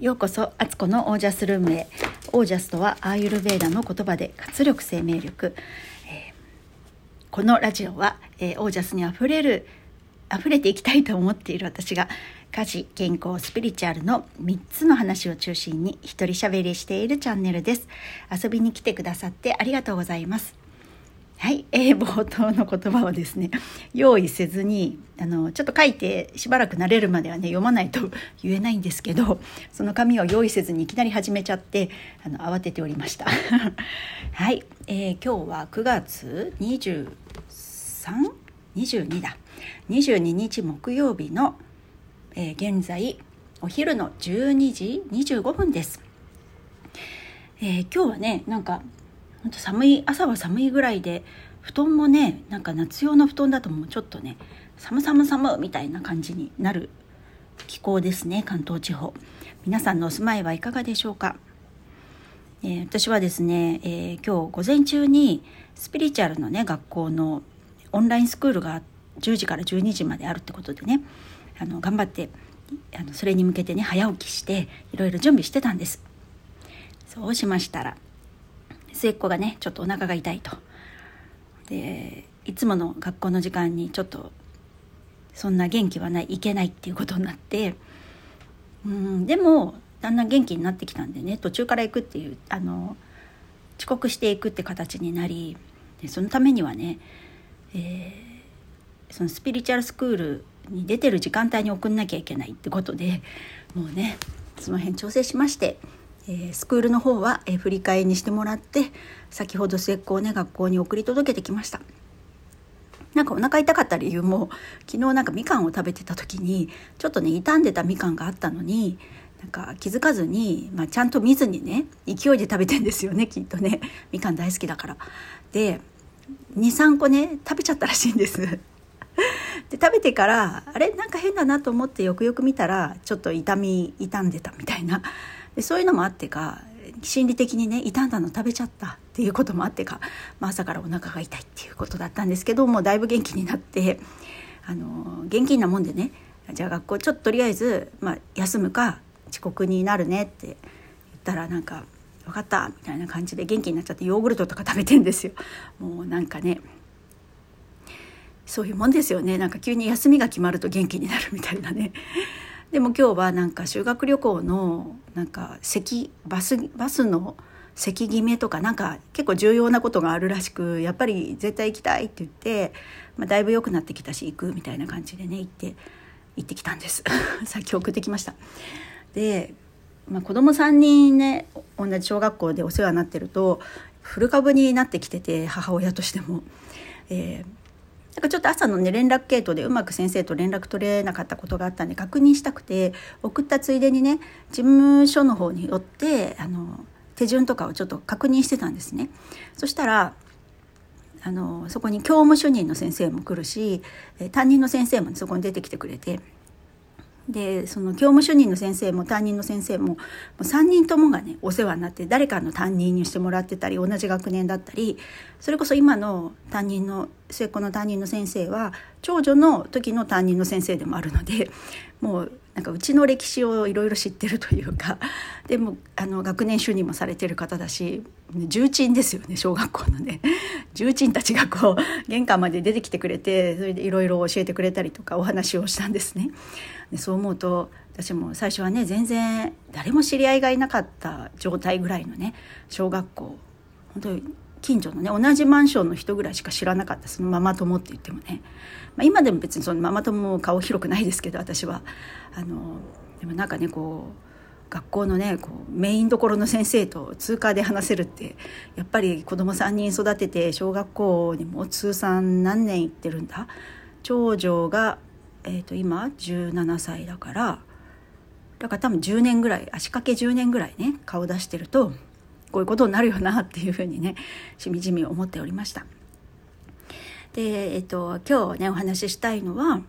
ようこそアツコのオージャスルームへ。オージャスとはアーユルベーダの言葉で活力生命力、えー、このラジオは、えー、オージャスにあふれる溢れていきたいと思っている私が家事健康スピリチュアルの3つの話を中心に一人喋りしているチャンネルです。遊びに来てくださってありがとうございます。はい、えー、冒頭の言葉をですね 用意せずにあのちょっと書いてしばらく慣れるまではね読まないと言えないんですけどその紙を用意せずにいきなり始めちゃってあの慌てておりました。はい、えー、今日は9月 23?22 だ。22日木曜日の、えー、現在お昼の12時25分です、えー、今日はねなんか本当寒い朝は寒いぐらいで布団もねなんか夏用の布団だともうちょっとね寒寒寒みたいな感じになる気候ですね関東地方。皆さんのお住まいはいかがでしょうか、えー、私はですね、えー、今日午前中にスピリチュアルのね学校のオンラインスクールが10時から12時まであるってことでねあの頑張ってあのそれに向けてね早起きしていろいろ準備してたんです。そうしましたら末っ子がねちょっとお腹が痛いと。でいつもの学校の時間にちょっとそんな元気はないいけないっていうことになってうんでもだんだん元気になってきたんでね途中から行くっていうあの遅刻していくって形になりでそのためにはね、えー、そのスピリチュアルスクールに出てる時間帯に送んなきゃいけないってことでもうねその辺調整しましてスクールの方は、振り替えにしてもらって先ほど末っ子をね学校に送り届けてきました。なんかお腹痛かった理由も昨日なんかみかんを食べてた時にちょっとね傷んでたみかんがあったのになんか気づかずに、まあ、ちゃんと見ずにね勢いで食べてんですよねきっとね。みかん大好きだから。で23個ね食べちゃったらしいんです。で食べてからあれ？なんか変だなと思ってよくよく見たらちょっと痛み傷んでたみたいな。でそういうのもあってか心理的にね傷んだの食べちゃったっていうこともあってか、まあ、朝からお腹が痛いっていうことだったんですけどもうだいぶ元気になってあの現金なもんでねじゃあ学校ちょっととりあえず、まあ、休むか遅刻になるねって言ったらなんか「分かった」みたいな感じで元気になっちゃってヨーグルトとか食べてんですよ。もうなんかねそういうもんですよねなんか急に休みが決まると元気になるみたいなねでも今日はなんか修学旅行のなんか席バスバスの席決めとかなんか結構重要なことがあるらしくやっぱり絶対行きたいって言って、まあ、だいぶ良くなってきたし行くみたいな感じでね行って行ってきたんです。さっき送ってきました。で、まあ、子供3人ね同じ小学校でお世話になってると古株になってきてて母親としても、えー、なんかちょっと朝のね連絡系統でうまく先生と連絡取れなかったことがあったんで確認したくて送ったついでにね事務所の方に寄ってあの手順とかをちょっと確認してたんですね。そしたらあのそこに教務主任の先生も来るし担任の先生も、ね、そこに出てきてくれてでその教務主任の先生も担任の先生ももう3人ともがねお世話になって誰かの担任にしてもらってたり同じ学年だったりそれこそ今の担任の末っ子の担任の先生は長女の時の担任の先生でもあるので もうなんかうちの歴史をいろいろ知ってるというか でもあの学年主任もされてる方だし重鎮ですよね小学校のね 重鎮たちがこう玄関まで出てきてくれてそれでいろいろ教えてくれたりとかお話をしたんですね。でそう思うと私も最初はね全然誰も知り合いがいなかった状態ぐらいのね小学校本当に近所のね同じマンションの人ぐらいしか知らなかったそのママ友って言ってもね、まあ、今でも別にそのママ友も顔広くないですけど私は。あのでもなんかねこう学校のねこうメインどころの先生と通過で話せるってやっぱり子供3人育てて小学校にも通算何年行ってるんだ？長女が、えー、と今17歳だからだから多分10年ぐらい足掛け10年ぐらいね顔出してるとこういうことになるよなっていうふうにねしみじみ思っておりました。で、えっと、今日ねお話ししたいのは、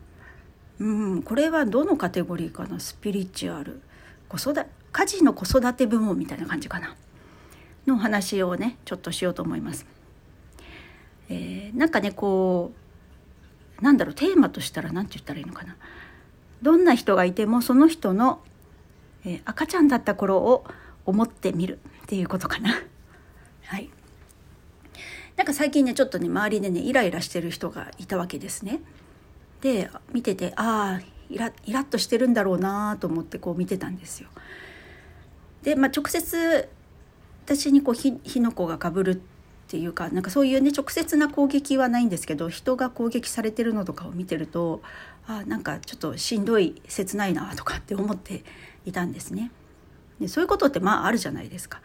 うん、これはどのカテゴリーかな？スピリチュアル子育家事の子育て部門みたいな感じかなの話をねちょっとしようと思います。えー、なんかねこうなんだろうテーマとしたら何て言ったらいいのかなどんな人がいてもその人のえー、赤ちゃんだった頃を思ってみるっていうことかな。はい。なんか最近ねちょっとね周りでねイライラしてる人がいたわけですね。で見ててああイライラッとしてるんだろうなと思ってこう見てたんですよ。で、まあ、直接私にこう火の粉がかぶるっていうかなんかそういうね直接な攻撃はないんですけど人が攻撃されてるのとかを見てるとあなんかちょっとしんどい切ないなとかって思っていたんですね。でそういうことってまああるじゃないですか。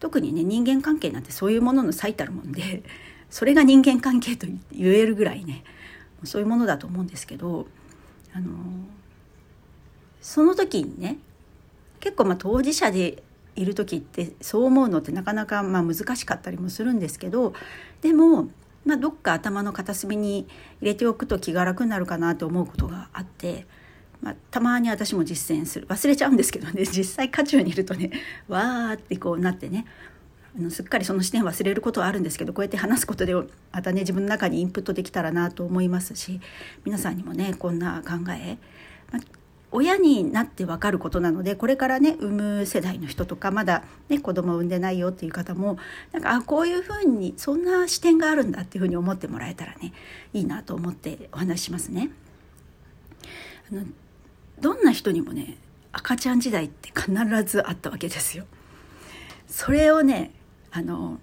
特にね人間関係なんてそういうものの最たるもんでそれが人間関係と言えるぐらいねそういうものだと思うんですけどあのその時にね結構まあ当事者でいる時ってそう思うのってなかなかま難しかったりもするんですけどでも、まあ、どっか頭の片隅に入れておくと気が楽になるかなと思うことがあって、まあ、たまに私も実践する。忘れちゃうんですけどね。実際渦中にいるとねわーってこうなってねあのすっかりその視点忘れることはあるんですけどこうやって話すことでまたね自分の中にインプットできたらなと思いますし皆さんにもねこんな考え、まあ親になって分かることなのでこれからね産む世代の人とかまだね子供を産んでないよっていう方もなんかあこういうふうにそんな視点があるんだっていうふうに思ってもらえたらねいいなと思ってお話しますね。あのどんな人にもね赤ちゃん時代って必ずあったわけですよ。それをねあの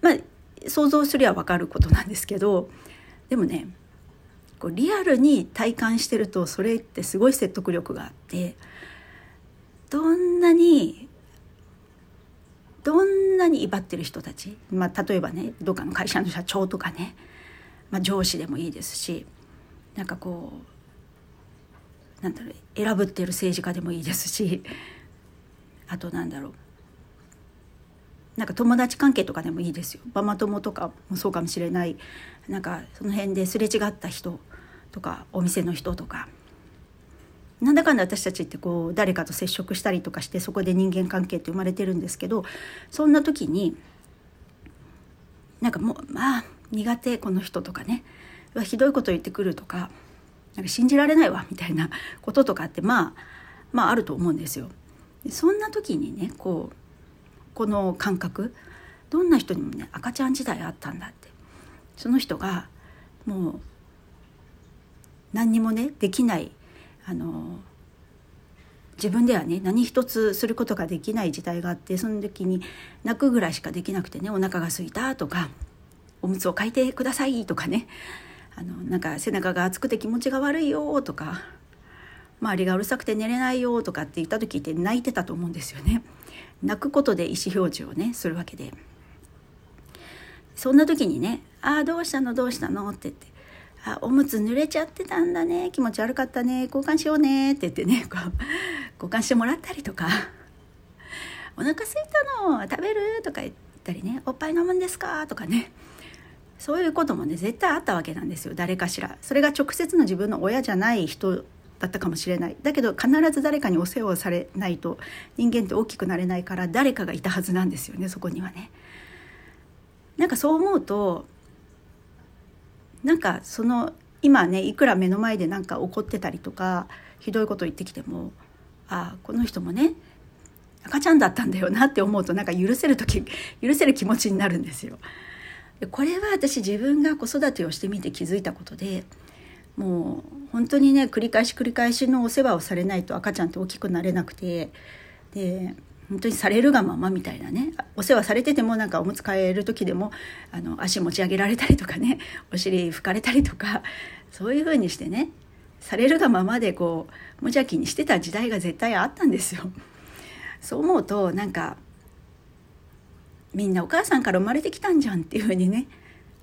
まあ想像すりゃ分かることなんですけどでもねこうリアルに体感してるとそれってすごい説得力があってどんなにどんなに威張ってる人たち、まあ、例えばねどっかの会社の社長とかね、まあ、上司でもいいですしなんかこうなんだろう選ぶってる政治家でもいいですしあとなんだろうなんか友達関係とかでもいいですよ。ママ友とかもそうかもしれない。なんかその辺ですれ違った人とかお店の人とか。なんだかんだ私たちってこう誰かと接触したりとかしてそこで人間関係って生まれてるんですけどそんな時になんかもうまあ苦手この人とかね。ひどいこと言ってくるとかなんか信じられないわみたいなこととかってまあまああると思うんですよ。そんな時にねこうこの感覚どんな人にもね赤ちゃん時代あったんだって。その人がもう何にもねできないあの自分ではね何一つすることができない時代があってその時に泣くぐらいしかできなくてねお腹が空いたとかおむつを替えてくださいとかねあのなんか背中が熱くて気持ちが悪いよとか周りがうるさくて寝れないよとかって言った時って泣いてたと思うんですよね。泣くことで意思表示をねするわけでそんな時にね「ああどうしたの？どうしたの?」って言ってあおむつ濡れちゃってたんだね。気持ち悪かったね。交換しようね。って言ってね。こう交換してもらったりとか「お腹すいたの。食べる?」とか言ったりね「おっぱい飲むんですか?」とかね。そういうこともね絶対あったわけなんですよ。誰かしら。それが直接の自分の親じゃない人だったかもしれない。だけど必ず誰かにお世話をされないと人間って大きくなれないから誰かがいたはずなんですよね。そこにはね。なんかそう思うとなんかその今ねいくら目の前でなんか怒ってたりとかひどいこと言ってきてもああこの人もね赤ちゃんだったんだよなって思うとなんか許せる時 許せる気持ちになるんですよ。これは私自分が子育てをしてみて気づいたことでもう本当にね繰り返し繰り返しのお世話をされないと赤ちゃんって大きくなれなくてで本当にされるがままみたいなねお世話されててもなんかおむつ替える時でもあの足持ち上げられたりとかね お尻拭かれたりとかそういう風にしてねされるがままでこう無邪気にしてた時代が絶対あったんですよ。そう思うとなんかみんなお母さんから生まれてきたんじゃんっていう風にね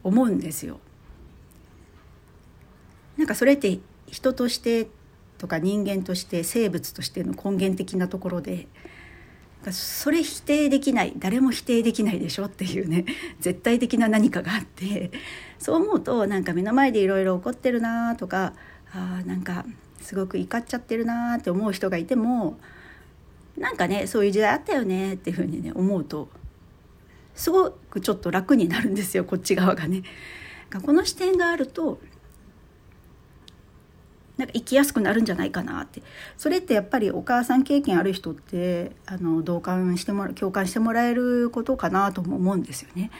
思うんですよ。なんかそれって人としてとか人間として生物としての根源的なところでそれ否定できない誰も否定できないでしょっていうね 絶対的な何かがあってそう思うとなんか目の前でいろいろ起こってるなとかあなんかすごく怒っちゃってるなって思う人がいてもなんかねそういう時代あったよねっていうふうにね思うとすごくちょっと楽になるんですよこっち側がね。この視点があるとなんか生きやすくなるんじゃないかなって。それってやっぱりお母さん経験ある人ってあの同感してもら共感してもらえることかなとも思うんですよね。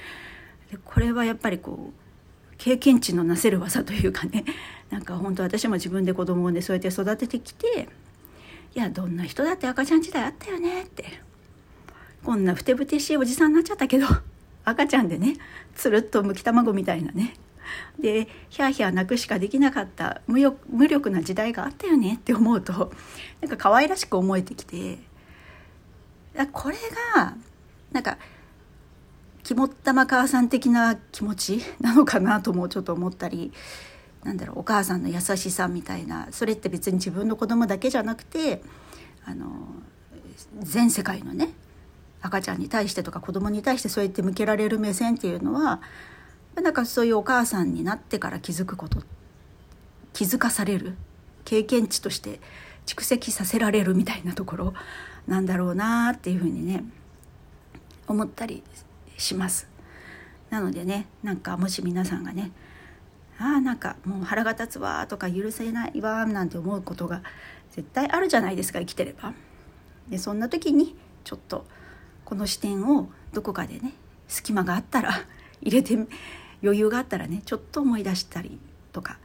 でこれはやっぱりこう経験値のなせる技というかね。なんか本当私も自分で子供でそうやって育ててきていやどんな人だって赤ちゃん時代あったよねって。こんなふてぶてしいおじさんになっちゃったけど赤ちゃんでねつるっとむき卵みたいなね。でヒャーヒャー泣くしかできなかった無力な時代があったよねって思うとなんか可愛らしく思えてきてこれがなんか肝っ玉母さん的な気持ちなのかなともちょっと思ったりなんだろうお母さんの優しさみたいなそれって別に自分の子供だけじゃなくてあの全世界のね赤ちゃんに対してとか子供に対してそうやって向けられる目線っていうのはなんかそういうお母さんになってから気づくこと気づかされる？経験値として蓄積させられるみたいなところなんだろうなっていうふうにね思ったりします。なのでねなんかもし皆さんがねああなんかもう腹が立つわとか許せないわなんて思うことが絶対あるじゃないですか生きてれば。でそんな時にちょっとこの視点をどこかでね隙間があったら入れて余裕があったらねちょっと思い出したりとか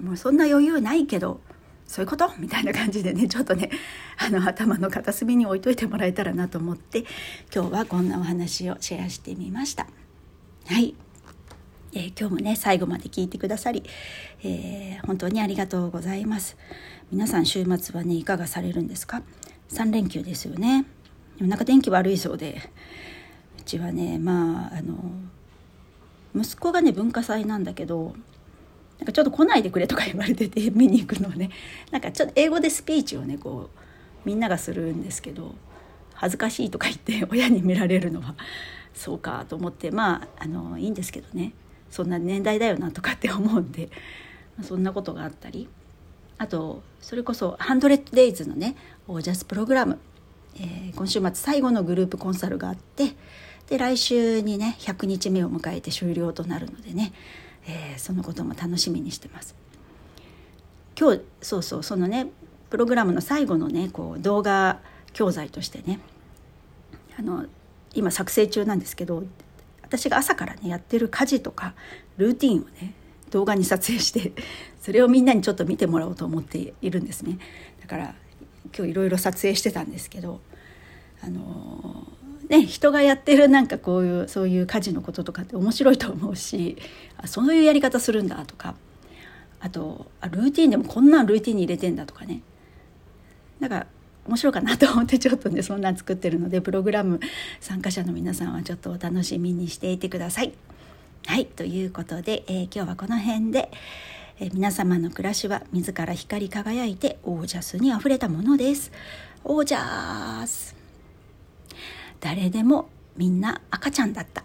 もうそんな余裕ないけどそういうこと？みたいな感じでねちょっとねあの頭の片隅に置いといてもらえたらなと思って今日はこんなお話をシェアしてみました。はい、えー、今日もね最後まで聞いてくださり、えー、本当にありがとうございます。皆さん週末はねいかがされるんですか ?3 連休ですよね。なんか天気悪いそうでうちはねまああの息子がね文化祭なんだけどなんかちょっと来ないでくれとか言われてて 見に行くのをね。なんかちょっと英語でスピーチをねこうみんながするんですけど恥ずかしいとか言って 親に見られるのはそうかと思ってまああのいいんですけどね。そんな年代だよなとかって思うんで、そんなことがあったり。あとそれこそ「ハンドレッド・デイズ」のねオージャスプログラム、えー、今週末最後のグループコンサルがあってで来週にね100日目を迎えて終了となるのでね、えー、そのことも楽しみにしてます。今日そうそうそのねプログラムの最後のねこう動画教材としてねあの今作成中なんですけど私が朝からねやってる家事とかルーティンをね動画に撮影してそれをみんなにちょっと見てもらおうと思っているんですねだから今日いろいろ撮影してたんですけどあのね、人がやってるなんかこういうそういう家事のこととかって面白いと思うしあそういうやり方するんだとかあとあルーティンでもこんなんルーティンに入れてんだとかねなんか面白いかなと思ってちょっとねそんなん作ってるのでプログラム参加者の皆さんはちょっとお楽しみにしていてください。はいということで、えー、今日はこの辺で、えー、皆様の暮らしは自ら光り輝いてオージャスにあふれたものです。オージャス誰でもみんな赤ちゃんだった。